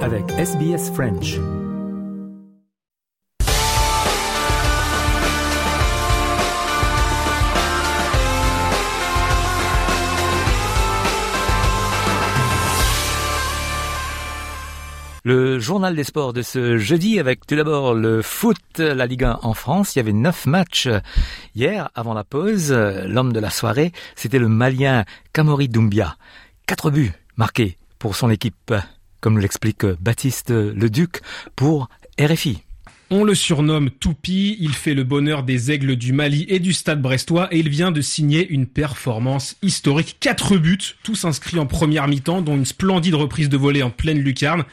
Avec SBS French. Le journal des sports de ce jeudi avec tout d'abord le foot, la Ligue 1 en France. Il y avait neuf matchs hier avant la pause. L'homme de la soirée, c'était le Malien Kamori Doumbia. Quatre buts marqués pour son équipe, comme l'explique Baptiste Leduc pour RFI. On le surnomme Toupi, il fait le bonheur des aigles du Mali et du stade brestois et il vient de signer une performance historique. Quatre buts, tous inscrits en première mi-temps, dont une splendide reprise de volée en pleine lucarne.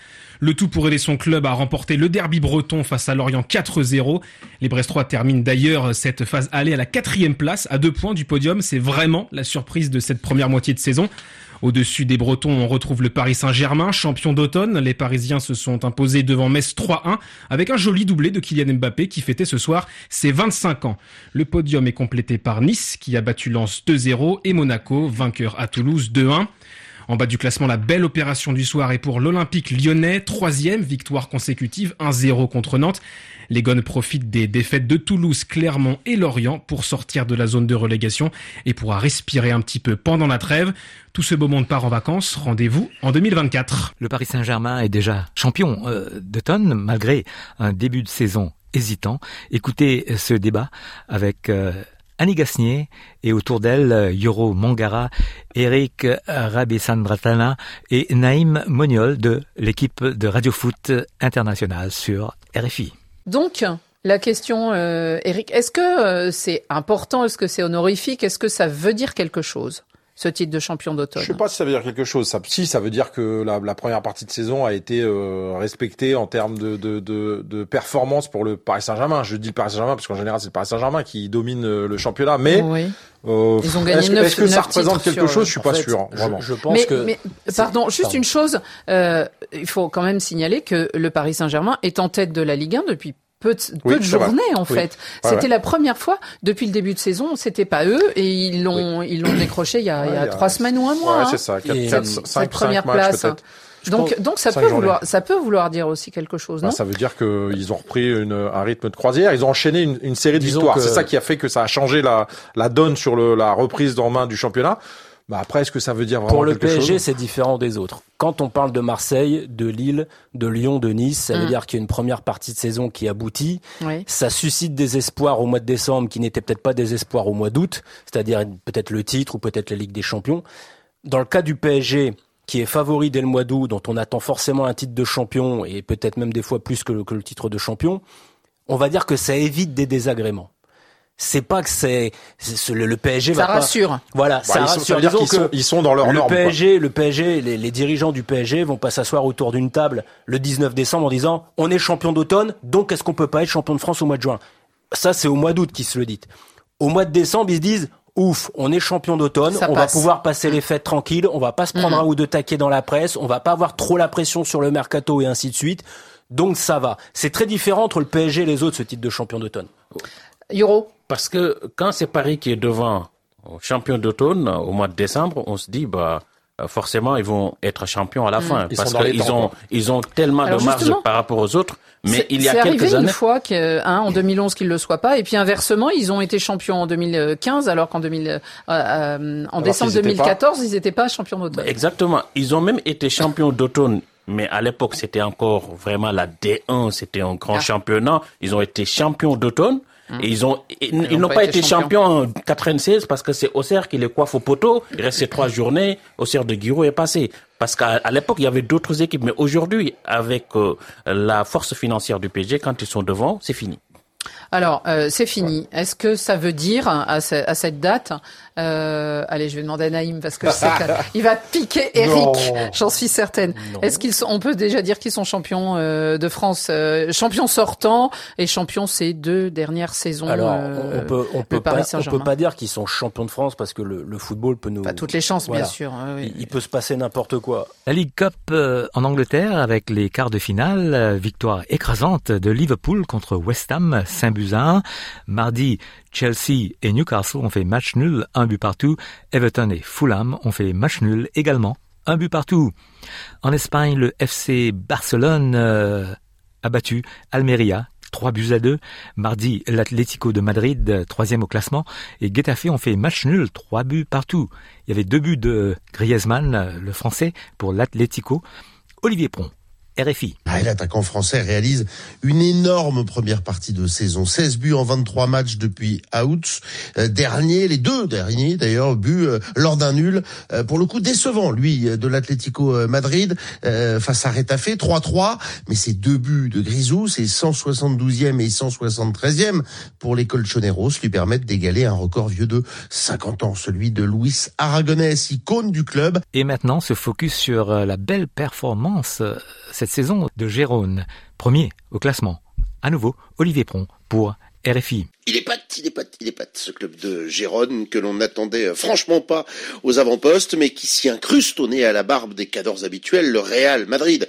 Le tout pour aider son club à remporter le derby breton face à Lorient 4-0. Les Brestois terminent d'ailleurs cette phase aller à la quatrième place, à deux points du podium. C'est vraiment la surprise de cette première moitié de saison. Au-dessus des Bretons, on retrouve le Paris Saint-Germain, champion d'automne. Les Parisiens se sont imposés devant Metz 3-1 avec un joli doublé de Kylian Mbappé qui fêtait ce soir ses 25 ans. Le podium est complété par Nice qui a battu Lens 2-0 et Monaco, vainqueur à Toulouse 2-1. En bas du classement, la belle opération du soir est pour l'Olympique lyonnais, troisième victoire consécutive, 1-0 contre Nantes. Les Gones profitent des défaites de Toulouse, Clermont et Lorient pour sortir de la zone de relégation et pourra respirer un petit peu pendant la trêve. Tout ce beau monde part en vacances. Rendez-vous en 2024. Le Paris Saint-Germain est déjà champion euh, d'automne malgré un début de saison hésitant. Écoutez ce débat avec euh, Annie Gasnier et autour d'elle Yoro Mongara, Eric Rabesandratana et Naïm Moniol de l'équipe de Radio Foot International sur RFI. Donc, la question, euh, Eric, est-ce que euh, c'est important Est-ce que c'est honorifique Est-ce que ça veut dire quelque chose? Ce titre de champion d'automne. Je sais pas si ça veut dire quelque chose. Ça, si, ça veut dire que la, la première partie de saison a été euh, respectée en termes de, de, de, de, performance pour le Paris Saint-Germain. Je dis le Paris Saint-Germain parce qu'en général c'est le Paris Saint-Germain qui domine euh, le championnat. Mais oui. euh, Ils ont gagné est-ce, 9, est-ce que ça représente quelque chose? Je suis pas fait, sûr. Vraiment. Je, je pense mais, que. Mais, pardon, juste pardon. une chose. Euh, il faut quand même signaler que le Paris Saint-Germain est en tête de la Ligue 1 depuis peu de, peu oui, de journées en oui. fait. Ouais, c'était ouais. la première fois depuis le début de saison, c'était pas eux et ils l'ont ils l'ont décroché il y a, il y a trois semaines ou un mois. Ouais, hein. c'est ça, 4, Et 4, cette 5, première 5 place. matchs. Donc, donc ça Cinq peut journées. vouloir, ça peut vouloir dire aussi quelque chose, non Bah, ça veut dire qu'ils ont repris une, un rythme de croisière. Ils ont enchaîné une, une série de Disons victoires. que- C'est ça qui a fait que ça a changé la, la donne sur le, la reprise en main du championnat. Bah après, est-ce que ça veut dire vraiment Pour le PSG, c'est différent des autres. Quand on parle de Marseille, de Lille, de Lyon, de Nice, ça veut Mm. dire qu'il y a une première partie de saison qui aboutit. Oui. Ça suscite des espoirs au mois de décembre qui n'étaient peut-être pas des espoirs au mois d'août, c'est-à-dire peut-être le titre ou peut-être la Ligue des Champions. Dans le cas du PSG, qui est favori dès le mois d'août, dont on attend forcément un titre de champion et peut-être même des fois plus que le, que le titre de champion, on va dire que ça évite des désagréments. C'est pas que c'est le, le PSG Ça va pas- rassure. Voilà, Bah, ça ils sont- rassure. ça veut dire sont, ils sont dans leur le norme. quoi. PSG, le PSG, les, les dirigeants du PSG vont pas s'asseoir autour d'une table le 19 décembre en disant on est champion d'automne, donc est-ce qu'on peut pas être champion de France au mois de juin? Ça, c'est au mois d'août qu'ils se le disent. Au mois de décembre, ils se disent ouf, on est champion d'automne, Ça on passe. va pouvoir passer les fêtes tranquilles, on va pas se prendre Mhm. un ou deux taquets dans la presse, on va pas avoir trop la pression sur le mercato et ainsi de suite. Donc ça va. C'est très différent entre le PSG et les autres ce titre de champion d'automne. Euro. Parce que quand c'est Paris qui est devant au champion d'automne au mois de décembre, on se dit bah euh, forcément ils vont être champions à la fin Ils parce qu'ils ont ils ont tellement Alors de marge par rapport aux autres. Mais il y a quelques arrivé années, une fois que, hein, en 2011 qu'ils le soient pas, et puis inversement, ils ont été champions en 2015, alors qu'en 2000, euh, euh, en décembre qu'ils étaient 2014, ils n'étaient pas champions d'automne. Exactement. Ils ont même été champions d'automne. Mais à l'époque, c'était encore vraiment la D1, c'était un grand Ah. championnat. Ils ont été champions d'automne. Et ils ont, ils, n'ont pas, été champions en 96 parce que c'est Auxerre qui les coiffe au poteau. Il restait trois journées. Auxerre de Guiraud est passé. Parce qu'à l'époque, il y avait d'autres équipes. Mais aujourd'hui, avec euh, la force financière du PSG, quand ils sont devant, c'est fini. Alors, euh, c'est fini. Est-ce que ça veut dire à, ce- à cette date euh, Allez, je vais demander à Naïm parce que je sais qu'il va piquer Eric. J'en suis certaine. Est-ce qu'ils sont On peut déjà dire qu'ils sont champions euh, de France, euh, champions sortants et champions ces deux dernières saisons. Alors, euh, on peut, on peut pas, on peut pas dire qu'ils sont champions de France parce que le, le football peut nous. Pas toutes les chances, Voilà. bien sûr. hein, oui. Il, il peut se passer n'importe quoi. La League Cup euh, en Angleterre avec les quarts de finale, victoire écrasante de Liverpool contre West Ham, 5 buts à 1. Mardi, Chelsea et Newcastle ont fait match nul, un but partout. Everton et Fulham ont fait match nul également, un but partout. En Espagne, le FC Barcelone euh, a battu Almeria 3 buts à 2. Mardi, l'Atlético de Madrid, troisième au classement, et Getafe ont fait match nul, 3 buts partout. Il y avait deux buts de Griezmann, le français, pour l'Atlético. Olivier Pron RFI. Ah, L'attaquant français réalise une énorme première partie de saison. 16 buts en 23 matchs depuis août. Euh, dernier, les deux derniers d'ailleurs, buts euh, lors d'un nul. Euh, pour le coup décevant, lui, de l'Atlético Madrid face à Retafe, 3-3. Mais ces deux buts de Grisou, ces 172e et 173e pour les Colchoneros, lui permettent d'égaler un record vieux de 50 ans, celui de Luis Aragonès, icône du club. Et maintenant, se focus sur la belle performance cette saison de Gérone, premier au classement. À nouveau, Olivier Pron pour RFI. Il est pas, il est pas, il est pas ce club de Gérone que l'on n'attendait euh, franchement pas aux avant-postes, mais qui s'y incruste au nez à la barbe des cadors habituels, le Real Madrid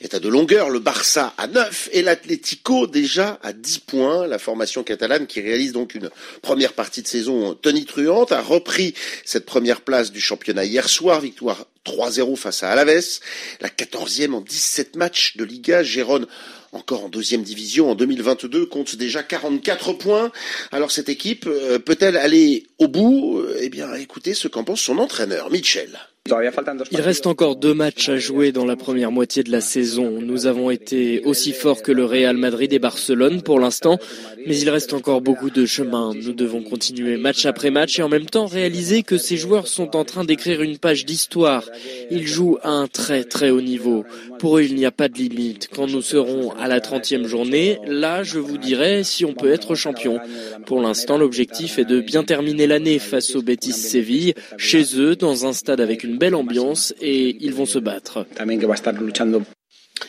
est à de longueur, le Barça à 9 et l'Atlético déjà à 10 points. La formation catalane qui réalise donc une première partie de saison tonitruante a repris cette première place du championnat hier soir, victoire 3-0 face à Alaves, la 14e en 17 matchs de Liga. Gérone encore en deuxième division en 2022, compte déjà 44 points. Alors cette équipe euh, peut-elle aller au bout? Eh bien, écoutez ce qu'en pense son entraîneur, Mitchell. Il reste encore deux matchs à jouer dans la première moitié de la saison. Nous avons été aussi forts que le Real Madrid et Barcelone pour l'instant, mais il reste encore beaucoup de chemin. Nous devons continuer match après match et en même temps réaliser que ces joueurs sont en train d'écrire une page d'histoire. Ils jouent à un très très haut niveau. Pour eux, il n'y a pas de limite. Quand nous serons à la 30e journée, là, je vous dirai si on peut être champion. Pour l'instant, l'objectif est de bien terminer l'année face au Betis Séville, chez eux, dans un stade avec une belle ambiance et ils vont se battre.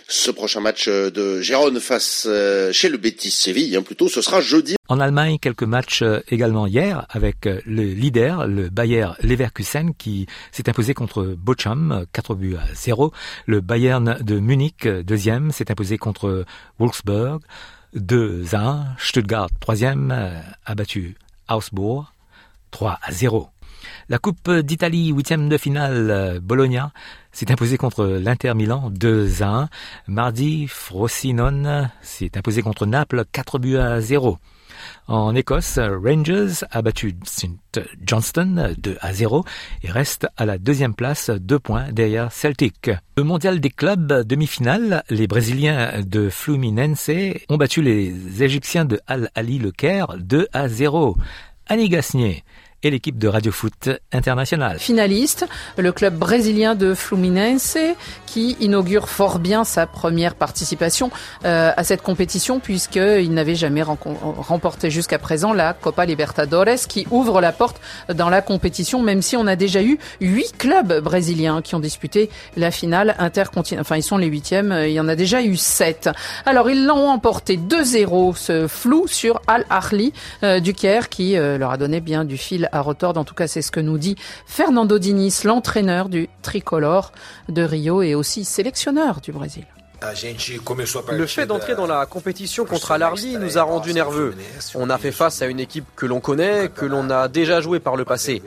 Ce prochain match euh, de Gérone face euh, chez le Betis Séville, hein, plutôt, ce sera jeudi. En Allemagne, quelques matchs euh, également hier avec le leader, le Bayer Leverkusen, qui s'est imposé contre Bochum, 4 buts à 0. Le Bayern de Munich, deuxième, s'est imposé contre Wolfsburg, 2 à 1. Stuttgart, troisième, a battu Augsbourg, 3 à 0. La Coupe d'Italie, huitième de finale, Bologna s'est imposé contre l'Inter Milan 2 à 1. Mardi, Frosinone s'est imposé contre Naples 4 buts à 0. En Écosse, Rangers a battu St. Johnston 2 à 0 et reste à la deuxième place, deux points derrière Celtic. Le mondial des clubs demi-finale, les Brésiliens de Fluminense ont battu les Égyptiens de Al Ali Le Caire 2 à 0. Annie Gasnier et l'équipe de Radio Foot International. Finaliste, le club brésilien de Fluminense qui inaugure fort bien sa première participation euh, à cette compétition puisqu'il n'avait jamais remporté jusqu'à présent la Copa Libertadores qui ouvre la porte dans la compétition même si on a déjà eu huit clubs brésiliens qui ont disputé la finale intercontinentale. Enfin, ils sont les huitièmes, il y en a déjà eu sept. Alors, ils l'ont emporté 2-0, ce flou sur Al Ahly euh, du Caire qui euh, leur a donné bien du fil à retordre. En tout cas, c'est ce que nous dit Fernando Diniz, l'entraîneur du tricolore de Rio et aussi sélectionneur du Brésil. Le fait d'entrer dans la compétition contre Al-Arli nous a rendu nerveux. On a fait face à une équipe que l'on connaît, que l'on a déjà joué par le passé.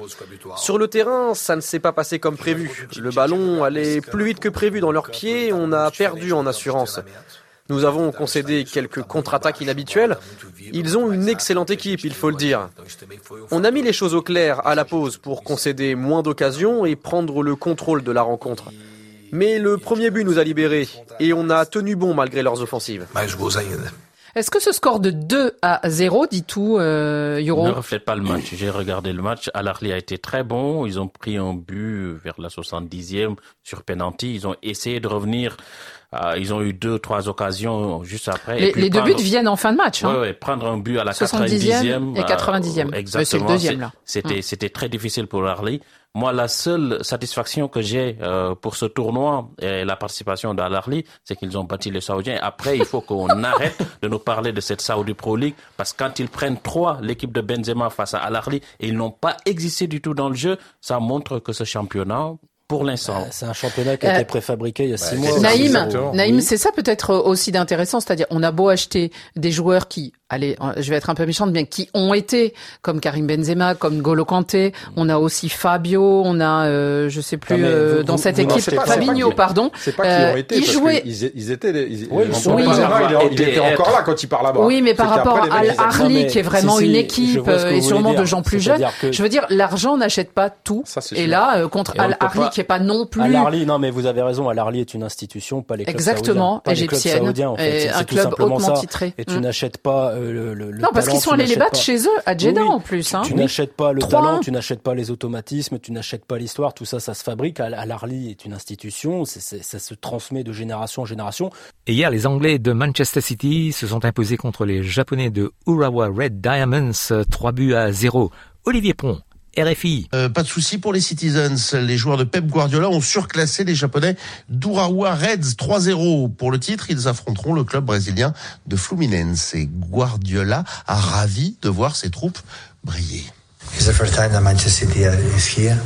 Sur le terrain, ça ne s'est pas passé comme prévu. Le ballon allait plus vite que prévu dans leurs pieds, on a perdu en assurance. Nous avons concédé quelques contre-attaques inhabituelles. Ils ont une excellente équipe, il faut le dire. On a mis les choses au clair à la pause pour concéder moins d'occasions et prendre le contrôle de la rencontre. Mais le premier but nous a libérés et on a tenu bon malgré leurs offensives. Est-ce que ce score de 2 à 0 dit tout, euh, Ne reflète pas le match. J'ai regardé le match. al a été très bon. Ils ont pris un but vers la 70e sur penalty. Ils ont essayé de revenir euh, ils ont eu deux, trois occasions juste après. Les, deux buts viennent en fin de match. Hein. prendre un but à la 70e et 90e. Euh, exactement. C'est le deuxième là. C'était, c'était très difficile pour Harley. Moi, la seule satisfaction que j'ai euh, pour ce tournoi et la participation d'Al-Arli, c'est qu'ils ont battu les Saoudiens. Après, il faut qu'on arrête de nous parler de cette Saudi Pro League parce que quand ils prennent trois, l'équipe de Benzema face à Al-Arli, ils n'ont pas existé du tout dans le jeu, ça montre que ce championnat pour l'instant. Euh, c'est un championnat qui a été préfabriqué il y a six mois. Naïm, Naïm, c'est ça peut-être aussi d'intéressant, c'est-à-dire on a beau acheter des joueurs qui allez, je vais être un peu méchante, bien qui ont été comme Karim Benzema, comme Golo Kanté. On a aussi Fabio, on a, euh, je sais plus, euh, dans cette équipe, Fabinho, pardon. C'est pas qu'ils ont euh, été, ils jouaient. Ils, étaient, ils, oui, il, était encore là quand il part là-bas. Oui, mais par rapport à Al qui est vraiment une équipe et sûrement de gens plus jeunes, je veux dire, l'argent n'achète pas tout. Et là, contre Al Arli, qui est pas non plus. Al Arli, non, mais vous avez raison. Al Arli est une institution, pas les clubs Exactement, égyptienne, un club hautement titré. Et tu mm. n'achètes pas non, parce qu'ils sont allés les battre chez eux, à Jeddah en plus. Hein. Tu, n'achètes pas le talent, tu n'achètes pas les automatismes, tu n'achètes pas l'histoire, tout ça, ça se fabrique. Al-Arli est une institution, ça se transmet de génération en génération. Et hier, les Anglais de Manchester City se sont imposés contre les Japonais de Urawa Red Diamonds, 3 buts à 0. Olivier Pont RFI. Euh, pas de souci pour les Citizens. Les joueurs de Pep Guardiola ont surclassé les Japonais d'Urawa Reds 3-0 pour le titre. Ils affronteront le club brésilien de Fluminense. Et Guardiola a ravi de voir ses troupes briller. Manchester City is here.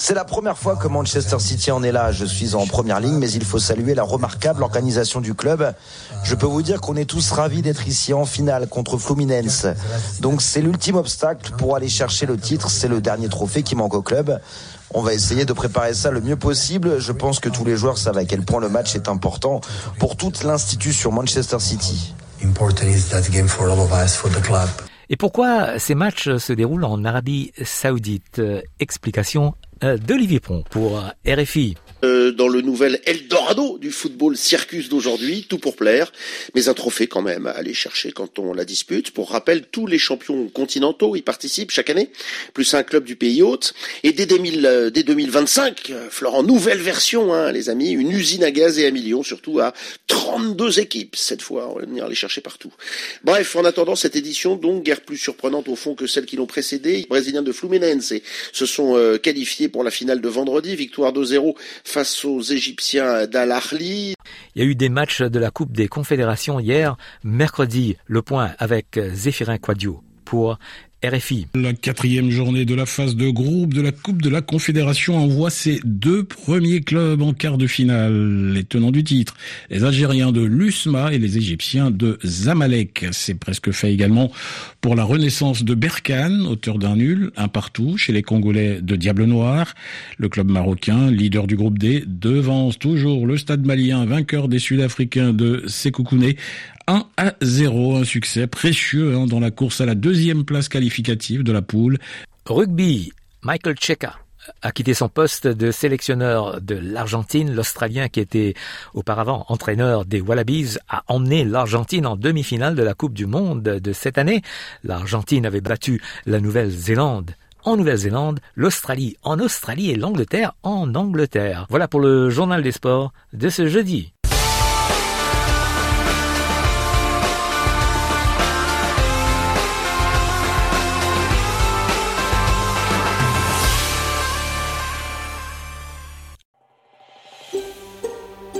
C'est la première fois que Manchester City en est là. Je suis en première ligne, mais il faut saluer la remarquable organisation du club. Je peux vous dire qu'on est tous ravis d'être ici en finale contre Fluminense. Donc c'est l'ultime obstacle pour aller chercher le titre. C'est le dernier trophée qui manque au club. On va essayer de préparer ça le mieux possible. Je pense que tous les joueurs savent à quel point le match est important pour toute l'institution Manchester City. Et pourquoi ces matchs se déroulent en Arabie Saoudite? Explication d'Olivier Pont pour RFI. Euh, dans le nouvel Eldorado du football circus d'aujourd'hui, tout pour plaire, mais un trophée quand même à aller chercher quand on la dispute. Pour rappel, tous les champions continentaux y participent chaque année, plus un club du pays hôte. Et dès, 2000, dès 2025, euh, Florent, nouvelle version, hein, les amis, une usine à gaz et à millions, surtout à 32 équipes cette fois. On va venir les chercher partout. Bref, en attendant cette édition, donc guère plus surprenante au fond que celles qui l'ont précédée, les Brésiliens de Fluminense se sont euh, pour la finale de vendredi, victoire 2-0 face aux Égyptiens d'Al Ahly. Il y a eu des matchs de la Coupe des Confédérations hier, mercredi, le point avec Zéphirin Quadio pour La quatrième journée de la phase de groupe de la Coupe de la Confédération envoie ses deux premiers clubs en quart de finale. Les tenants du titre, les Algériens de l'USMA et les Égyptiens de Zamalek. C'est presque fait également pour la renaissance de Berkane, auteur d'un nul, un partout chez les Congolais de Diable Noir. Le club marocain, leader du groupe D, devance toujours le stade malien, vainqueur des Sud-Africains de Sekoukoune, 1 à 0, un succès précieux hein, dans la course à la deuxième place qualificative de la poule. Rugby, Michael Cheka a quitté son poste de sélectionneur de l'Argentine. L'Australien qui était auparavant entraîneur des Wallabies a emmené l'Argentine en demi-finale de la Coupe du Monde de cette année. L'Argentine avait battu la Nouvelle-Zélande en Nouvelle-Zélande, l'Australie en Australie et l'Angleterre en Angleterre. Voilà pour le journal des sports de ce jeudi.